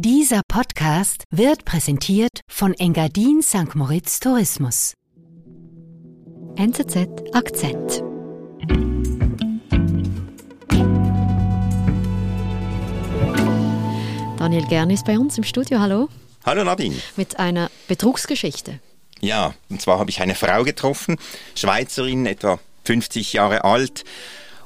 Dieser Podcast wird präsentiert von Engadin St. Moritz Tourismus. NZZ Akzent. Daniel Gern ist bei uns im Studio. Hallo. Hallo Nadine. Mit einer Betrugsgeschichte. Ja, und zwar habe ich eine Frau getroffen, Schweizerin, etwa 50 Jahre alt.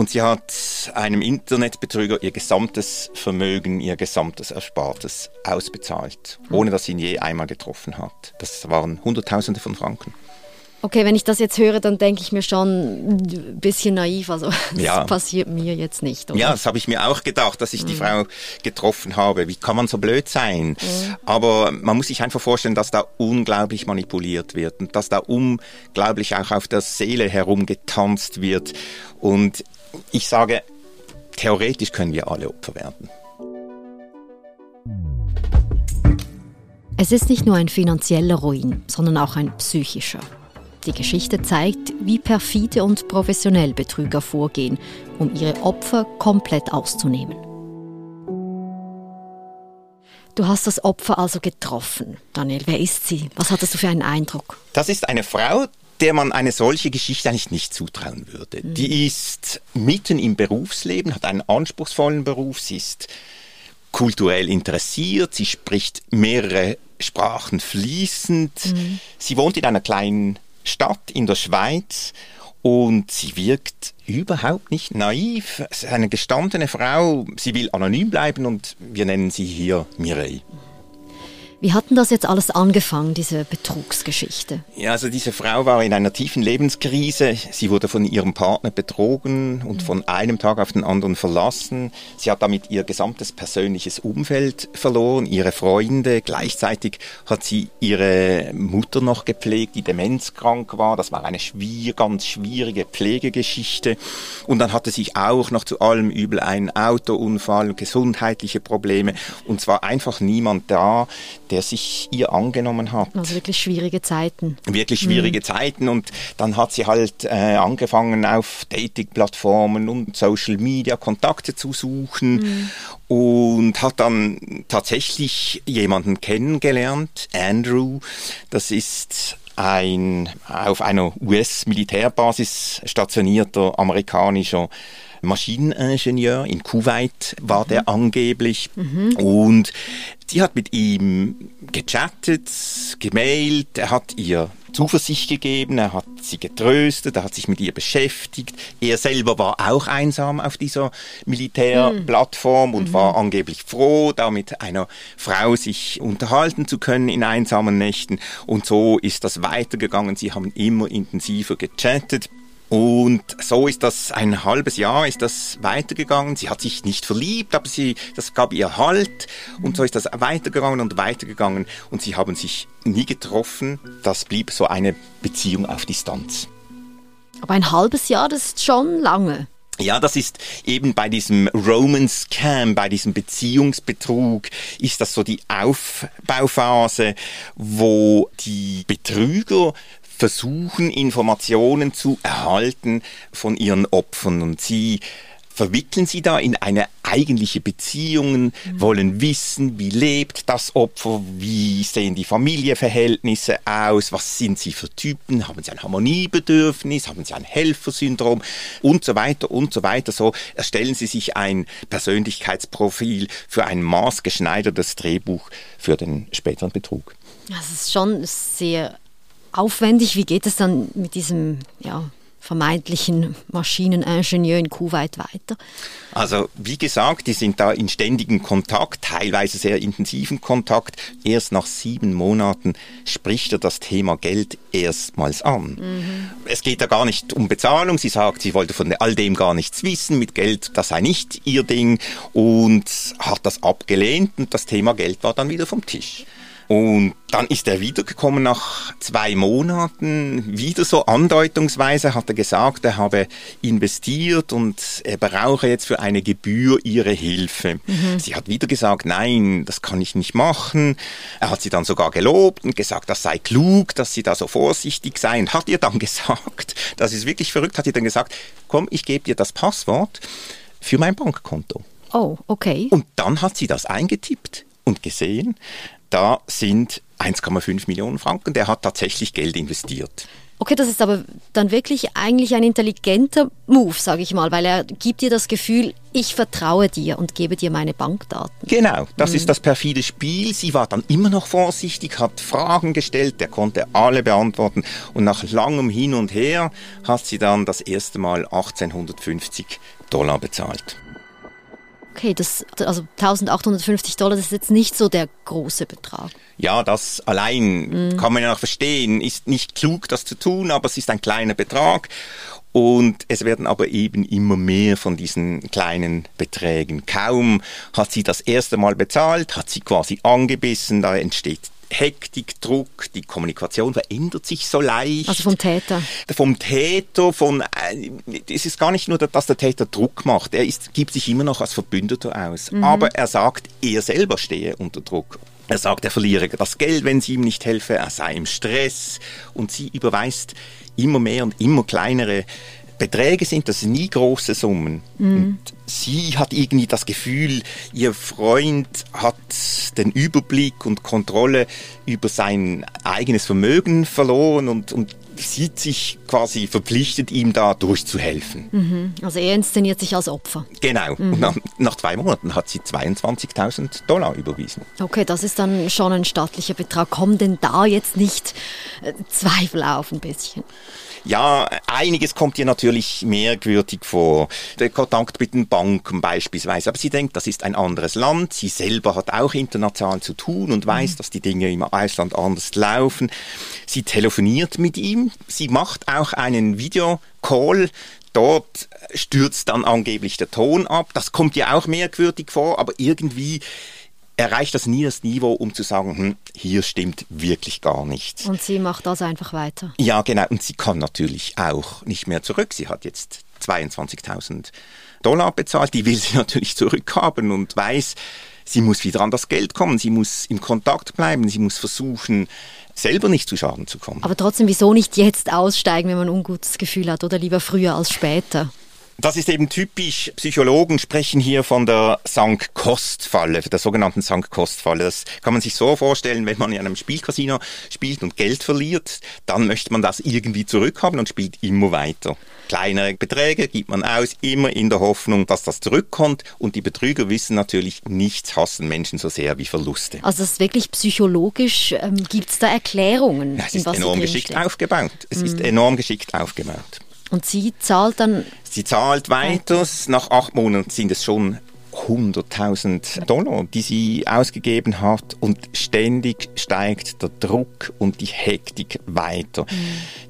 Und sie hat einem Internetbetrüger ihr gesamtes Vermögen, ihr gesamtes Erspartes ausbezahlt, ohne dass sie ihn je einmal getroffen hat. Das waren Hunderttausende von Franken. Okay, wenn ich das jetzt höre, dann denke ich mir schon ein bisschen naiv. Also das Ja. passiert mir jetzt nicht. Oder? Ja, das habe ich mir auch gedacht, dass ich die Frau getroffen habe. Wie kann man so blöd sein? Aber man muss sich einfach vorstellen, dass da unglaublich manipuliert wird und dass da unglaublich auch auf der Seele herumgetanzt wird. Und ich sage, theoretisch können wir alle Opfer werden. Es ist nicht nur ein finanzieller Ruin, sondern auch ein psychischer. Die Geschichte zeigt, wie perfide und professionell Betrüger vorgehen, um ihre Opfer komplett auszunehmen. Du hast das Opfer also getroffen. Daniel, wer ist sie? Was hattest du für einen Eindruck? Das ist eine Frau, der man eine solche Geschichte eigentlich nicht zutrauen würde. Die ist mitten im Berufsleben, hat einen anspruchsvollen Beruf, sie ist kulturell interessiert, sie spricht mehrere Sprachen fließend. Sie wohnt in einer kleinen Stadt in der Schweiz und sie wirkt überhaupt nicht naiv. Es ist eine gestandene Frau, sie will anonym bleiben und wir nennen sie hier Mireille. Wie hat denn das jetzt alles angefangen, diese Betrugsgeschichte? Ja, also diese Frau war in einer tiefen Lebenskrise. Sie wurde von ihrem Partner betrogen und von einem Tag auf den anderen verlassen. Sie hat damit ihr gesamtes persönliches Umfeld verloren, ihre Freunde. Gleichzeitig hat sie ihre Mutter noch gepflegt, die demenzkrank war. Das war eine schwier ganz schwierige Pflegegeschichte. Und dann hatte sich auch noch zu allem übel ein Autounfall, gesundheitliche Probleme. Und zwar einfach niemand da, der sich ihr angenommen hat Also wirklich schwierige Zeiten. wirklich schwierige Zeiten und dann hat sie halt äh, angefangen auf Dating-Plattformen und Social Media Kontakte zu suchen und hat dann tatsächlich jemanden kennengelernt, Andrew. Das ist ein auf einer US-Militärbasis stationierter amerikanischer Maschineningenieur in Kuwait war der angeblich und sie hat mit ihm gechattet, gemailt, er hat ihr Zuversicht gegeben, er hat sie getröstet, er hat sich mit ihr beschäftigt. Er selber war auch einsam auf dieser Militärplattform und war angeblich froh, da mit einer Frau sich unterhalten zu können in einsamen Nächten. Und so ist das weitergegangen. Sie haben immer intensiver gechattet. Und so ist das ein halbes Jahr ist das weitergegangen. Sie hat sich nicht verliebt, aber sie, das gab ihr Halt. Und so ist das weitergegangen und weitergegangen. Und sie haben sich nie getroffen. Das blieb so eine Beziehung auf Distanz. Aber ein halbes Jahr, das ist schon lange. Ja, das ist eben bei diesem Roman Scam, bei diesem Beziehungsbetrug, ist das so die Aufbauphase, wo die Betrüger versuchen, Informationen zu erhalten von ihren Opfern und sie verwickeln sie da in eine eigentliche Beziehung, wollen wissen, wie lebt das Opfer, wie sehen die Familienverhältnisse aus, was sind sie für Typen, haben sie ein Harmoniebedürfnis, haben sie ein Helfersyndrom und so weiter und so weiter. So erstellen sie sich ein Persönlichkeitsprofil für ein maßgeschneidertes Drehbuch für den späteren Betrug. Das ist schon sehr aufwendig. Wie geht es dann mit diesem ja, vermeintlichen Maschineningenieur in Kuwait weiter? Also wie gesagt, die sind da in ständigem Kontakt, teilweise sehr intensiven Kontakt. Erst nach sieben Monaten spricht er das Thema Geld erstmals an. Es geht da gar nicht um Bezahlung. Sie sagt, sie wollte von all dem gar nichts wissen. Mit Geld, das sei nicht ihr Ding und hat das abgelehnt und das Thema Geld war dann wieder vom Tisch. Und dann ist er wiedergekommen nach zwei Monaten, wieder so andeutungsweise hat er gesagt, er habe investiert und er brauche jetzt für eine Gebühr ihre Hilfe. Sie hat wieder gesagt, nein, das kann ich nicht machen. Er hat sie dann sogar gelobt und gesagt, das sei klug, dass sie da so vorsichtig sei und hat ihr dann gesagt, das ist wirklich verrückt, hat ihr dann gesagt, komm, ich gebe dir das Passwort für mein Bankkonto. Oh, okay. Und dann hat sie das eingetippt und gesehen, da sind 1,5 Millionen Franken. Der hat tatsächlich Geld investiert. Okay, das ist aber dann wirklich eigentlich ein intelligenter Move, sage ich mal, weil er gibt dir das Gefühl, ich vertraue dir und gebe dir meine Bankdaten. Genau, das mhm. ist das perfide Spiel. Sie war dann immer noch vorsichtig, hat Fragen gestellt, der konnte alle beantworten und nach langem Hin und Her hat sie dann das erste Mal 1850 Dollar bezahlt. Okay, das, also 1850 Dollar, das ist jetzt nicht so der große Betrag. Ja, das allein mhm. kann man ja noch verstehen, ist nicht klug, das zu tun, aber es ist ein kleiner Betrag. Und es werden aber eben immer mehr von diesen kleinen Beträgen. Kaum hat sie das erste Mal bezahlt, hat sie quasi angebissen, da entsteht Hektik, Druck, die Kommunikation verändert sich so leicht. Also vom Täter. Vom Täter, von, äh, es ist gar nicht nur, dass der Täter Druck macht, er ist, gibt sich immer noch als Verbündeter aus. Mhm. Aber er sagt, er selber stehe unter Druck. Er sagt, er verliere das Geld, wenn sie ihm nicht helfe, er sei im Stress und sie überweist immer mehr und immer kleinere Beträge sind das nie große Summen. Mhm. Und sie hat irgendwie das Gefühl, ihr Freund hat den Überblick und Kontrolle über sein eigenes Vermögen verloren und, und sieht sich quasi verpflichtet, ihm da durchzuhelfen. Mhm. Also er inszeniert sich als Opfer. Genau. Mhm. Und nach, nach, zwei Monaten hat sie 22.000 Dollar überwiesen. Okay, das ist dann schon ein staatlicher Betrag. Kommen denn da jetzt nicht äh, Zweifel auf ein bisschen? Ja, einiges kommt ihr natürlich merkwürdig vor. Der Kontakt mit den Banken beispielsweise. Aber sie denkt, das ist ein anderes Land. Sie selber hat auch international zu tun und weiß, mhm. dass die Dinge im Ausland anders laufen. Sie telefoniert mit ihm. Sie macht auch einen Videocall dort stürzt dann angeblich der Ton ab. Das kommt ihr auch merkwürdig vor, aber irgendwie erreicht das nie das Niveau, um zu sagen, hm, hier stimmt wirklich gar nichts. Und sie macht das einfach weiter. Ja, genau. Und sie kann natürlich auch nicht mehr zurück. Sie hat jetzt 22.000 Dollar bezahlt. Die will sie natürlich zurückhaben und weiß, sie muss wieder an das Geld kommen. Sie muss im Kontakt bleiben. Sie muss versuchen, selber nicht zu Schaden zu kommen. Aber trotzdem, wieso nicht jetzt aussteigen, wenn man ein ungutes Gefühl hat oder lieber früher als später? Das ist eben typisch. Psychologen sprechen hier von der Sank-Kost-Falle, der sogenannten Sank-Kost-Falle. Das kann man sich so vorstellen, wenn man in einem Spielcasino spielt und Geld verliert, dann möchte man das irgendwie zurückhaben und spielt immer weiter. Kleinere Beträge gibt man aus, immer in der Hoffnung, dass das zurückkommt. Und die Betrüger wissen natürlich, nichts hassen Menschen so sehr wie Verluste. Also das ist wirklich psychologisch, ähm, gibt es da Erklärungen? Es ist enorm geschickt aufgebaut. Es mhm. ist enorm geschickt aufgebaut. Und sie zahlt dann? Sie zahlt weiter. Nach acht Monaten sind es schon 100.000 Dollar, die sie ausgegeben hat und ständig steigt der Druck und die Hektik weiter.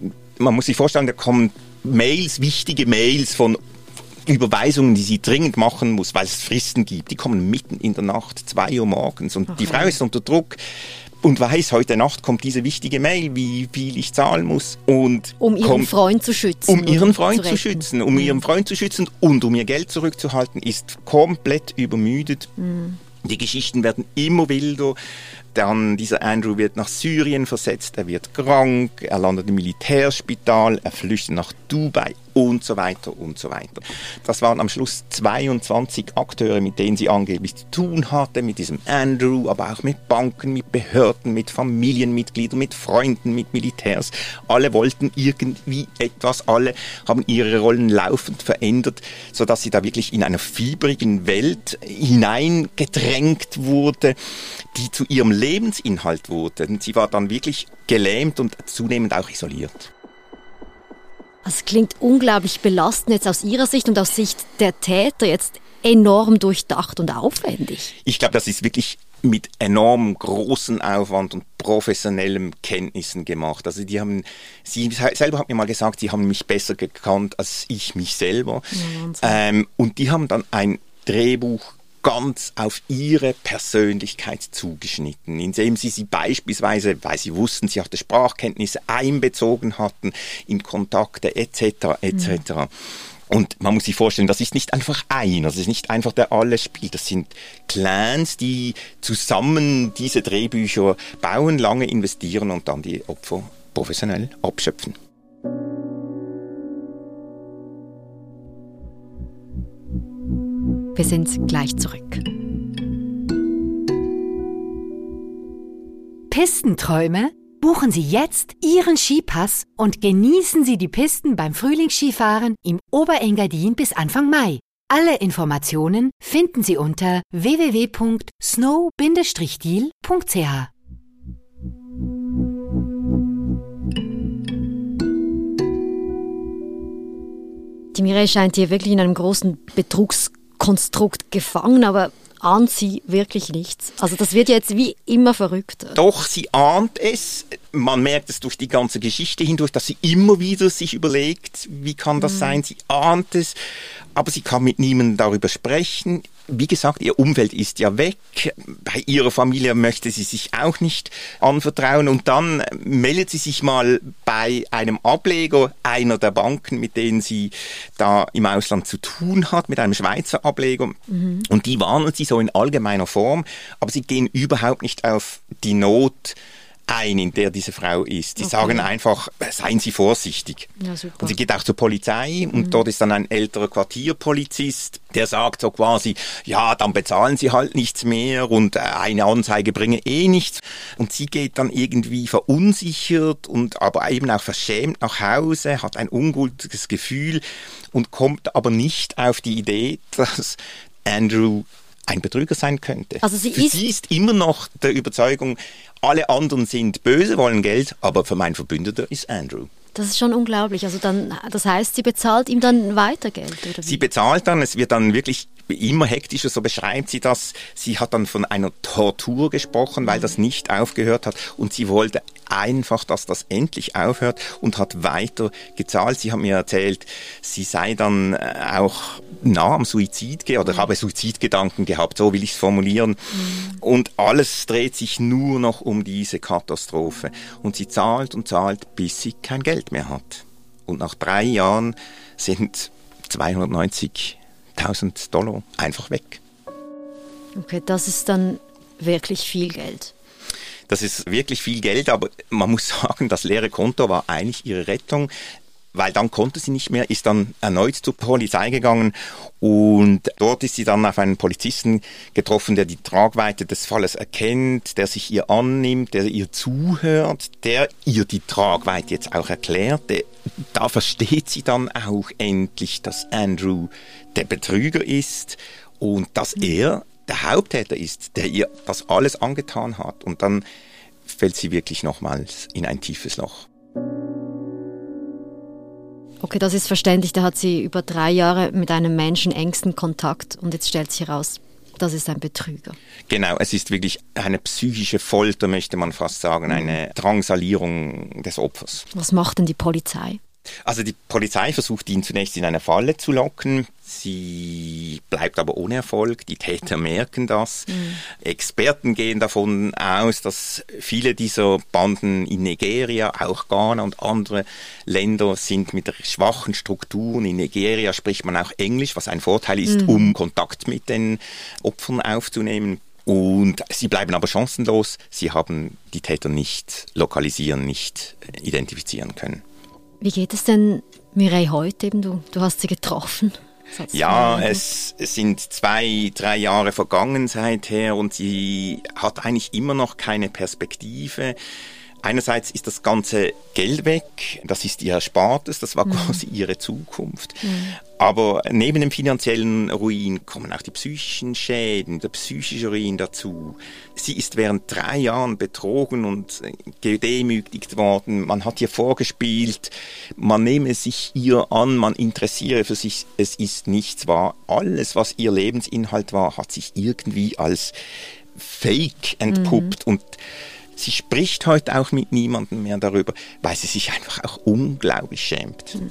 Mhm. Man muss sich vorstellen, da kommen Mails, wichtige Mails von Überweisungen, die sie dringend machen muss, weil es Fristen gibt, die kommen mitten in der Nacht, zwei Uhr morgens und okay. die Frau ist unter Druck und weiß, heute Nacht kommt diese wichtige Mail, wie viel ich zahlen muss. Und um ihren kommt, Freund zu schützen. Um ihren Freund zu, zu schützen, um mhm. ihren Freund zu schützen und um ihr Geld zurückzuhalten, ist komplett übermüdet. Mhm. Die Geschichten werden immer wilder. Dann dieser Andrew wird nach Syrien versetzt, er wird krank, er landet im Militärspital, er flüchtet nach Dubai und so weiter und so weiter. Das waren am Schluss 22 Akteure, mit denen sie angeblich zu tun hatte, mit diesem Andrew, aber auch mit Banken, mit Behörden, mit Familienmitgliedern, mit Freunden, mit Militärs. Alle wollten irgendwie etwas, alle haben ihre Rollen laufend verändert, sodass sie da wirklich in einer fiebrigen Welt hineingedrängt wurde, die zu ihrem Lebensinhalt wurde. Sie war dann wirklich gelähmt und zunehmend auch isoliert. Es klingt unglaublich belastend jetzt aus Ihrer Sicht und aus Sicht der Täter jetzt enorm durchdacht und aufwendig. Ich glaube, das ist wirklich mit enorm großen Aufwand und professionellem Kenntnissen gemacht. Also die haben, sie selber hat mir mal gesagt, sie haben mich besser gekannt als ich mich selber. Ja, ähm, und die haben dann ein Drehbuch ganz auf ihre Persönlichkeit zugeschnitten, indem sie sie beispielsweise, weil sie wussten, sie hatte Sprachkenntnisse, einbezogen hatten in Kontakte etc. etc. Mhm. Und man muss sich vorstellen, das ist nicht einfach einer, das ist nicht einfach der alles spielt, das sind Clans, die zusammen diese Drehbücher bauen, lange investieren und dann die Opfer professionell abschöpfen. Wir sind gleich zurück. Pistenträume? Buchen Sie jetzt Ihren Skipass und genießen Sie die Pisten beim Frühlingsskifahren im Oberengadin bis Anfang Mai. Alle Informationen finden Sie unter www.snow-deal.ch. Die Mireille scheint hier wirklich in einem großen Betrugskonstrukt gefangen, aber ahnt sie wirklich nichts. Also das wird jetzt wie immer verrückter. Doch, sie ahnt es. Man merkt es durch die ganze Geschichte hindurch, dass sie immer wieder sich überlegt, wie kann das mhm. sein. Sie ahnt es, aber sie kann mit niemandem darüber sprechen wie gesagt, ihr Umfeld ist ja weg. Bei ihrer Familie möchte sie sich auch nicht anvertrauen. Und dann meldet sie sich mal bei einem Ableger einer der Banken, mit denen sie da im Ausland zu tun hat, mit einem Schweizer Ableger. Mhm. Und die warnen sie so in allgemeiner Form, aber sie gehen überhaupt nicht auf die Not ein, in der diese Frau ist. Die okay. sagen einfach, seien Sie vorsichtig. Ja, und sie geht auch zur Polizei und mhm. dort ist dann ein älterer Quartierpolizist, der sagt so quasi, ja, dann bezahlen Sie halt nichts mehr und äh, eine Anzeige bringe eh nichts. Und sie geht dann irgendwie verunsichert und aber eben auch verschämt nach Hause, hat ein ungutes Gefühl und kommt aber nicht auf die Idee, dass Andrew ein Betrüger sein könnte. Also sie, ist, sie ist immer noch der Überzeugung, alle anderen sind böse, wollen Geld, aber für meinen Verbündeter ist Andrew. Das ist schon unglaublich. Also dann, das heißt, sie bezahlt ihm dann weiter Geld, oder wie? Sie bezahlt dann, es wird dann wirklich immer hektischer, so beschreibt sie das. Sie hat dann von einer Tortur gesprochen, weil das nicht aufgehört hat und sie wollte einfach, dass das endlich aufhört und hat weiter gezahlt. Sie hat mir erzählt, sie sei dann äh, auch nah am Suizid oder mhm. habe Suizidgedanken gehabt, so will ich es formulieren. Mhm. Und alles dreht sich nur noch um diese Katastrophe. Und sie zahlt und zahlt, bis sie kein Geld mehr hat. Und nach drei Jahren sind 290.000 Dollar einfach weg. Okay, das ist dann wirklich viel Geld. Das ist wirklich viel Geld, aber man muss sagen, das leere Konto war eigentlich ihre Rettung weil dann konnte sie nicht mehr, ist dann erneut zur Polizei gegangen und dort ist sie dann auf einen Polizisten getroffen, der die Tragweite des Falles erkennt, der sich ihr annimmt, der ihr zuhört, der ihr die Tragweite jetzt auch erklärt. Da versteht sie dann auch endlich, dass Andrew der Betrüger ist und dass er der Haupttäter ist, der ihr das alles angetan hat. Und dann fällt sie wirklich nochmals in ein tiefes Loch. Okay, das ist verständlich. Da hat sie über drei Jahre mit einem Menschen engsten Kontakt und jetzt stellt sich heraus, das ist ein Betrüger. Genau, es ist wirklich eine psychische Folter, möchte man fast sagen, eine Drangsalierung des Opfers. Was macht denn die Polizei? Also die Polizei versucht ihn zunächst in eine Falle zu locken. Sie bleibt aber ohne Erfolg. Die Täter merken das. Mhm. Experten gehen davon aus, dass viele dieser Banden in Nigeria, auch Ghana und andere Länder sind mit schwachen Strukturen. In Nigeria spricht man auch Englisch, was ein Vorteil ist, mhm. um Kontakt mit den Opfern aufzunehmen. Und sie bleiben aber chancenlos. Sie haben die Täter nicht lokalisieren, nicht identifizieren können. Wie geht es denn Mireille heute? Eben du, du hast sie getroffen. Ja, es, es, sind zwei, drei Jahre vergangen seither und sie hat eigentlich immer noch keine Perspektive. Einerseits ist das ganze Geld weg, das ist ihr Erspartes, das war mhm. quasi ihre Zukunft. Mhm. Aber neben dem finanziellen Ruin kommen auch die psychischen Schäden, der psychische Ruin dazu. Sie ist während drei Jahren betrogen und gedemütigt worden. Man hat ihr vorgespielt, man nehme sich ihr an, man interessiere für sich. Es ist nichts wahr. Alles, was ihr Lebensinhalt war, hat sich irgendwie als Fake entpuppt mhm. und Sie spricht heute auch mit niemandem mehr darüber, weil sie sich einfach auch unglaublich schämt. Mhm.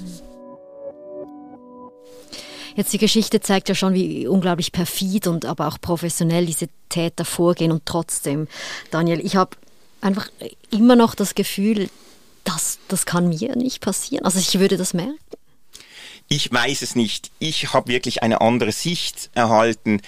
Jetzt die Geschichte zeigt ja schon, wie unglaublich perfid und aber auch professionell diese Täter vorgehen. Und trotzdem, Daniel, ich habe einfach immer noch das Gefühl, dass das kann mir nicht passieren. Also ich würde das merken. Ich weiß es nicht. Ich habe wirklich eine andere Sicht erhalten.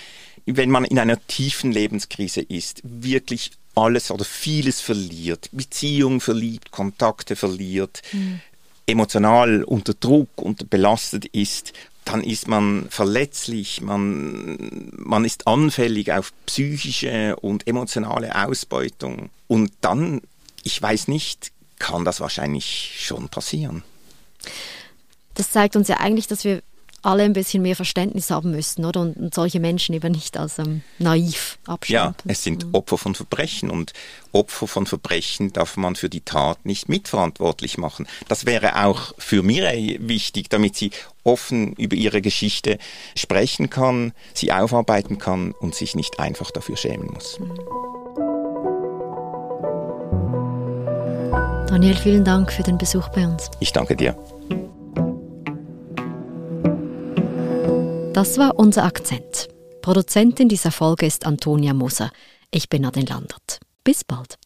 Wenn man in einer tiefen Lebenskrise ist, wirklich alles oder vieles verliert, Beziehungen verliert, Kontakte verliert, mhm. emotional unter Druck und belastet ist, dann ist man verletzlich, man, man ist anfällig auf psychische und emotionale Ausbeutung. Und dann, ich weiß nicht, kann das wahrscheinlich schon passieren. Das zeigt uns ja eigentlich, dass wir alle ein bisschen mehr Verständnis haben müssten, oder? Und, und solche Menschen eben nicht als ähm, naiv abstempeln. Ja, es sind Opfer von Verbrechen und Opfer von Verbrechen darf man für die Tat nicht mitverantwortlich machen. Das wäre auch für Mireille wichtig, damit sie offen über ihre Geschichte sprechen kann, sie aufarbeiten kann und sich nicht einfach dafür schämen muss. Daniel, vielen Dank für den Besuch bei uns. Ich danke dir. Das war unser Akzent. Produzentin dieser Folge ist Antonia Moser. Ich bin Nadine Landert. Bis bald.